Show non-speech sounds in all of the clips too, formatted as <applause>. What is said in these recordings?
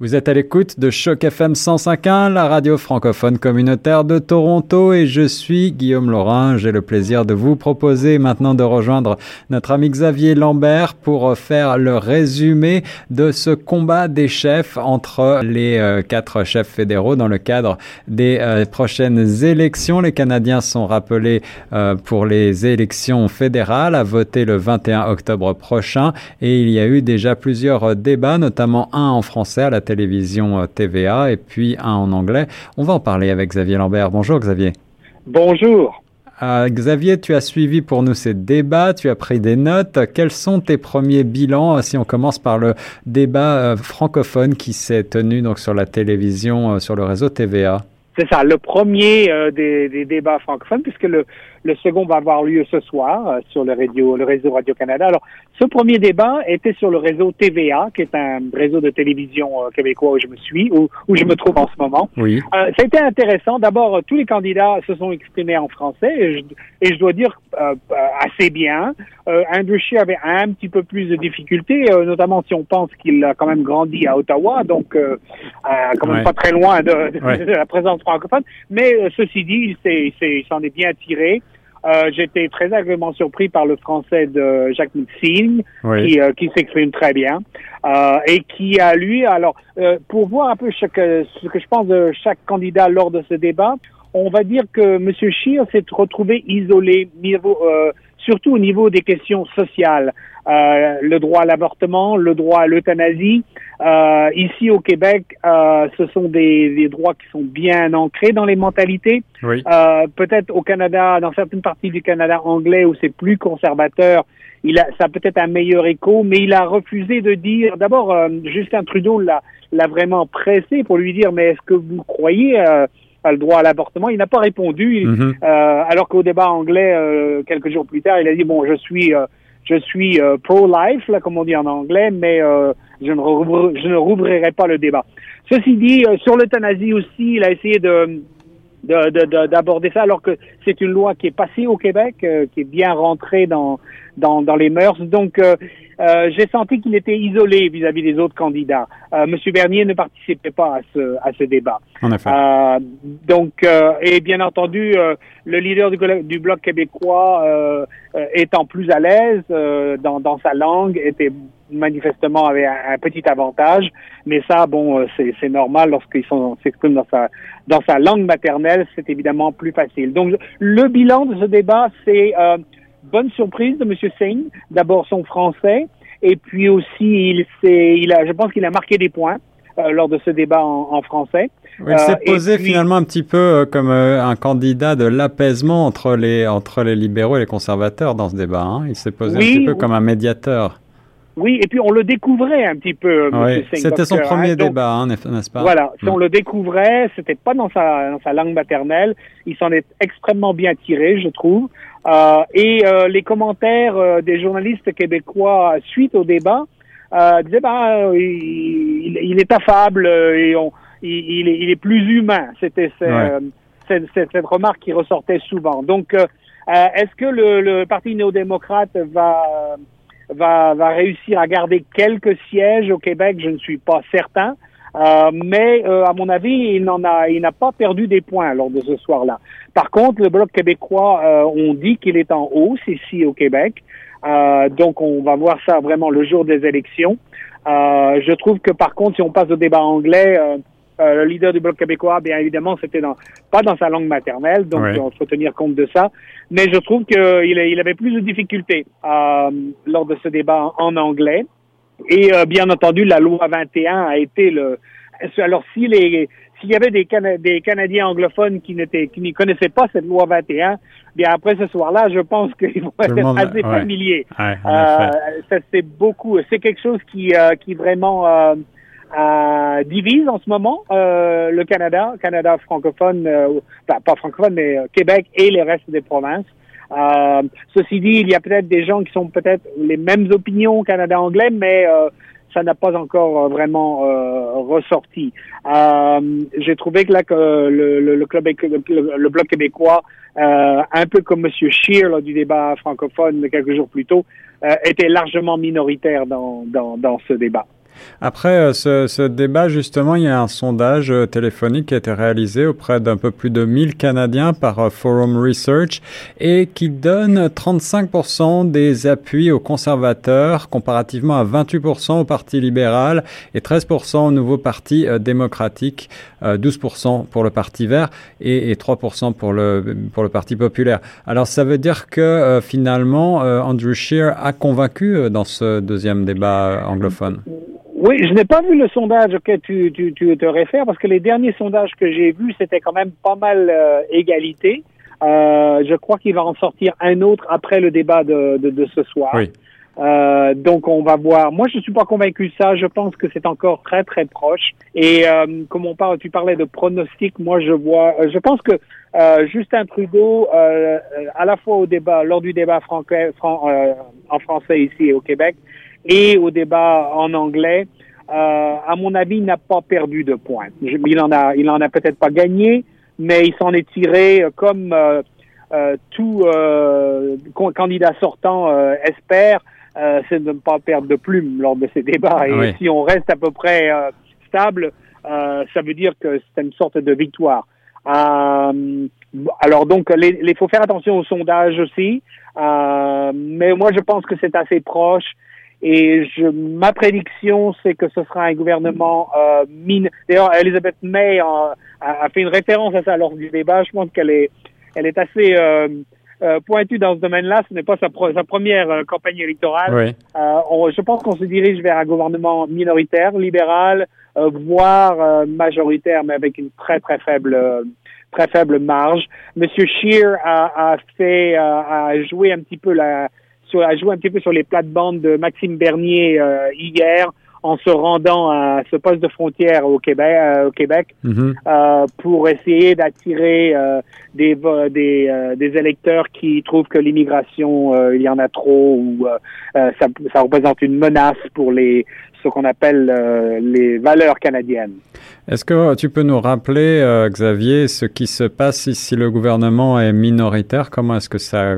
Vous êtes à l'écoute de Choc FM 105.1, la radio francophone communautaire de Toronto et je suis Guillaume Laurin. J'ai le plaisir de vous proposer maintenant de rejoindre notre ami Xavier Lambert pour faire le résumé de ce combat des chefs entre les euh, quatre chefs fédéraux dans le cadre des euh, prochaines élections. Les Canadiens sont rappelés euh, pour les élections fédérales à voter le 21 octobre prochain et il y a eu déjà plusieurs débats, notamment un en français à la télévision euh, TVA et puis un en anglais. On va en parler avec Xavier Lambert. Bonjour Xavier. Bonjour. Euh, Xavier, tu as suivi pour nous ces débats, tu as pris des notes. Quels sont tes premiers bilans si on commence par le débat euh, francophone qui s'est tenu donc sur la télévision, sur le réseau TVA C'est ça, le premier des, des, débats francophones, puisque le, le second va avoir lieu ce soir euh, sur le, radio, le réseau Radio-Canada. Alors, ce premier débat était sur le réseau TVA, qui est un réseau de télévision euh, québécois où je me suis, où, où je me trouve en ce moment. Oui. Euh, ça a été intéressant. D'abord, tous les candidats se sont exprimés en français et je, et je dois dire euh, assez bien. Euh, Andrew Scheer avait un petit peu plus de difficultés, notamment si on pense qu'il a quand même grandi à Ottawa, donc quand même pas très loin de, de, de, la présence francophone. Mais ceci dit, il s'en est, est bien tiré. Euh, J'étais très agréablement surpris par le français de Jacques Mixing, qui, euh, qui s'exprime très bien, euh, et qui a lui, alors, pour voir un peu ce que je pense de chaque candidat lors de ce débat, on va dire que M. Scheer s'est retrouvé isolé, surtout au niveau des questions sociales. Euh, le droit à l'avortement, le droit à l'euthanasie. Euh, ici au Québec, euh, ce sont des, des, droits qui sont bien ancrés dans les mentalités. Oui. Euh, peut-être au Canada, dans certaines parties du Canada anglais où c'est plus conservateur, il a, ça a peut-être un meilleur écho, mais il a refusé de dire. D'abord, euh, Justin Trudeau l'a, l'a vraiment pressé pour lui dire, mais est-ce que vous croyez euh, le droit à l'avortement. Il n'a pas répondu, mm -hmm. euh, alors qu'au débat anglais, euh, quelques jours plus tard, il a dit bon, je suis, euh, je suis euh, pro-life, là, comme on dit en anglais, mais euh, je ne, je ne rouvrirai pas le débat. Ceci dit, sur l'euthanasie aussi, il a essayé de d'aborder ça alors que c'est une loi qui est passée au Québec, euh, qui est bien rentrée dans dans, dans les mœurs. Donc euh, euh, j'ai senti qu'il était isolé vis-à-vis -vis des autres candidats. Euh, Monsieur Bernier ne participait pas à ce à ce débat. En effet. Euh, donc et bien entendu le leader du, du bloc québécois étant plus à l'aise dans dans sa langue était manifestement avait un, petit avantage, mais ça, bon, c'est normal lorsqu'ils s'expriment dans sa dans sa langue maternelle, c'est évidemment plus facile. Donc, le bilan de ce débat, c'est euh, bonne surprise de M. Singh. D'abord son français, et puis aussi, il, il a, je pense qu'il a marqué des points euh, lors de ce débat en, en français. Oui, il s'est euh, posé puis, finalement un petit peu euh, comme euh, un candidat de l'apaisement entre les entre les libéraux et les conservateurs dans ce débat. Hein. Il s'est posé oui, un petit peu comme un médiateur. Oui, et puis on le découvrait un petit peu. Oui, c'était son premier hein, débat, hein, n'est-ce pas? Voilà, si mm. on le découvrait, c'était pas dans sa, dans sa langue maternelle. Il s'en est extrêmement bien tiré, je trouve. Euh, et euh, les commentaires euh, des journalistes québécois suite au débat euh, disaient bah, il, il, est affable et on, il, il, est, il est plus humain. C'était ouais. cette, cette, cette, remarque qui ressortait souvent. Donc, est-ce que le, le Parti néo-démocrate va va, va réussir à garder quelques sièges au Québec, je ne suis pas certain. Euh, mais euh, à mon avis, il n'en a, il n'a pas perdu des points lors de ce soir-là. Par contre, le bloc québécois, euh, on dit qu'il est en hausse ici au Québec. Euh, donc, on va voir ça vraiment le jour des élections. Euh, je trouve que par contre, si on passe au débat anglais, euh, le leader du bloc québécois, bien évidemment, c'était dans, pas dans sa langue maternelle, donc il faut tenir compte de ça. Mais je trouve qu'il il avait plus de difficultés euh, lors de ce débat en, en anglais. Et euh, bien entendu, la loi 21 a été le. Alors si les s'il y avait des, Cana des Canadiens anglophones qui n'étaient qui n'y connaissaient pas cette loi 21, bien après ce soir-là, je pense <laughs> qu'ils vont être monde, assez ouais. familiers. Ouais, euh, ça c'est beaucoup. C'est quelque chose qui euh, qui vraiment euh, divise en ce moment le Canada, Canada francophone, pas, pas, francophone, mais Québec et les restes des provinces. Euh, ceci dit, il y a peut-être des gens qui sont peut-être les mêmes opinions au Canada anglais, mais ça n'a pas encore vraiment ressorti. J'ai trouvé que là que le, le, le club, le, le, bloc québécois, un peu comme Monsieur Scheer là, du débat francophone quelques jours plus tôt, était largement minoritaire dans, dans, dans ce débat. Après euh, ce, débat, justement, il y a un sondage euh, téléphonique qui a été réalisé auprès d'un peu plus de 1000 Canadiens par euh, Forum Research et qui donne 35% des appuis aux conservateurs comparativement à 28% au Parti libéral et 13% au nouveau Parti démocratique, 12% pour le Parti vert et, 3% pour le, pour le Parti populaire. Alors ça veut dire que finalement, Andrew Scheer a convaincu dans ce deuxième débat anglophone. Oui, je n'ai pas vu le sondage auquel tu, tu, tu, te réfères parce que les derniers sondages que j'ai vus, c'était quand même pas mal euh, égalité. Euh, je crois qu'il va en sortir un autre après le débat de, de, de ce soir. Oui. Euh, donc on va voir. Moi, je suis pas convaincu de ça. Je pense que c'est encore très très proche. Et euh, comme on parle, tu parlais de pronostic. Moi, je vois. Euh, je pense que Justin Trudeau, à la fois au débat, lors du débat en français ici au Québec, et au débat en anglais, euh, à mon avis, il n'a pas perdu de points. il en a, il en a peut-être pas gagné, mais il s'en est tiré comme euh, euh, tout euh, candidat sortant euh, espère, euh, c'est de ne pas perdre de plume lors de ces débats. Et si on reste à peu près stable, ça veut dire que c'est une sorte de victoire. alors donc, il faut faire attention au sondage aussi, mais moi je pense que c'est assez proche. Et je, ma prédiction, c'est que ce sera un gouvernement euh, mine. D'ailleurs, Elizabeth May a, a, fait une référence à ça lors du débat. Je pense qu'elle est, elle est assez euh, euh pointue dans ce domaine-là. Ce n'est pas sa, sa première euh, campagne électorale. Oui. Euh, je pense qu'on se dirige vers un gouvernement minoritaire, libéral, voire majoritaire, mais avec une très très faible très faible marge. Monsieur Scheer a, a fait, a joué un petit peu la sur, a joué un petit peu sur les plates-bandes de Maxime Bernier euh, hier en se rendant à ce poste de frontière au Québec, euh, au Québec mhm. euh, pour essayer d'attirer euh, des, des, des, électeurs qui trouvent que l'immigration, il y en a trop ou ça, ça, représente une menace pour les ce qu'on appelle les valeurs canadiennes. Est-ce que tu peux nous rappeler, Xavier, ce qui se passe si le gouvernement est minoritaire Comment est-ce que ça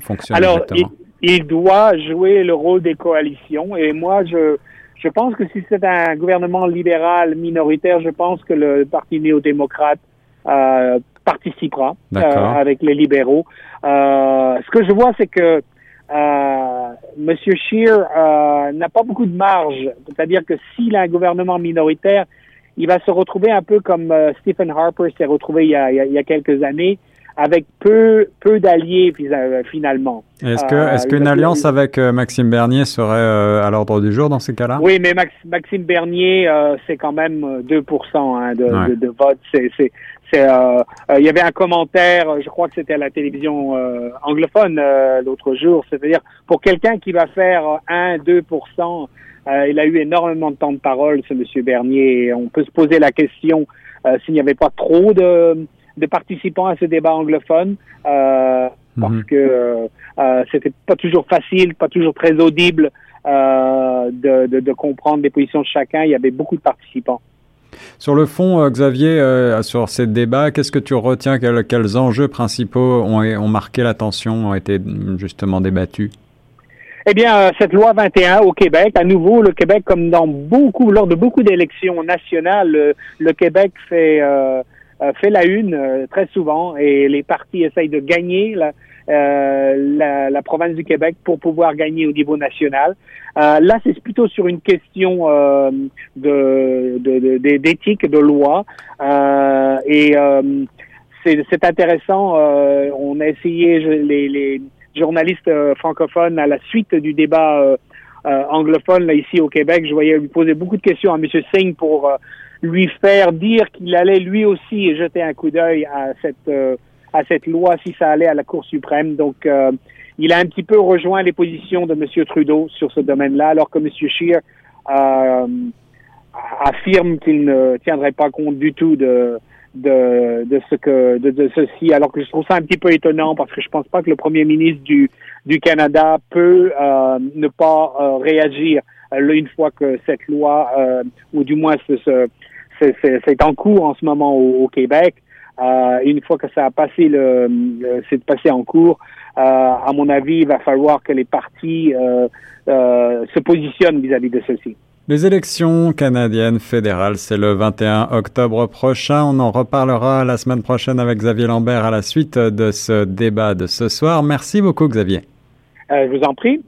fonctionne Alors, exactement? il doit jouer le rôle des coalitions. Et moi, je, je pense que si c'est un gouvernement libéral minoritaire, je pense que le Parti néo-démocrate euh, participera euh, avec les libéraux. Euh, ce que je vois, c'est que euh, Monsieur Scheer euh, n'a pas beaucoup de marge. C'est-à-dire que s'il a un gouvernement minoritaire, il va se retrouver un peu comme euh, Stephen Harper s'est retrouvé il y, a, il y a quelques années avec peu peu d'alliés euh, finalement. Est-ce que euh, est-ce qu'une alliance avec euh, Maxime Bernier serait à l'ordre du jour dans ces cas-là? Oui, mais Maxime Bernier, c'est quand même 2% hein, de, de, de, vote. C'est c'est il y avait un commentaire, je crois que c'était à la télévision anglophone l'autre jour, c'est-à-dire pour quelqu'un qui va faire 1-2%, il a eu énormément de temps de parole, ce monsieur Bernier. On peut se poser la question s'il n'y avait pas trop de de participants à ce débat anglophone euh, parce mhm. que euh, euh, c'était pas toujours facile, pas toujours très audible euh, de, de, de, comprendre les positions de chacun. Il y avait beaucoup de participants. Sur le fond, euh, Xavier, euh, sur ces débats, qu'est-ce que tu retiens? Quels, quels, enjeux principaux ont, ont marqué l'attention, ont été justement débattus? Eh bien, cette loi 21 au Québec, à nouveau, le Québec, comme dans beaucoup, lors de beaucoup d'élections nationales, le, le Québec fait fait la une euh, très souvent et les partis essayent de gagner la, euh, la, province du Québec pour pouvoir gagner au niveau national. Euh, là, c'est plutôt sur une question euh, d'éthique, de, loi. et c'est, intéressant. on a essayé, les, les journalistes francophones, à la suite du débat anglophone là, ici au Québec, je voyais lui poser beaucoup de questions à M. Singh pour lui faire dire qu'il allait lui aussi jeter un coup d'œil à cette euh, à cette loi si ça allait à la Cour suprême. Donc, euh, il a un petit peu rejoint les positions de M. Trudeau sur ce domaine-là, alors que M. Scheer euh, affirme qu'il ne tiendrait pas compte du tout de de, de ce que ceci alors que je trouve ça un petit peu étonnant parce que je pense pas que le premier ministre du du Canada peut ne pas réagir une fois que cette loi ou du moins ce, ce c'est en cours en ce moment au, Québec. Euh, une fois que ça a passé le, c'est passé en cours, euh, à mon avis, il va falloir que les partis euh, se positionnent vis-à-vis de ceci. Les élections canadiennes fédérales, c'est le 21 octobre prochain. On en reparlera la semaine prochaine avec Xavier Lambert à la suite de ce débat de ce soir. Merci beaucoup, Xavier. Euh, je vous en prie.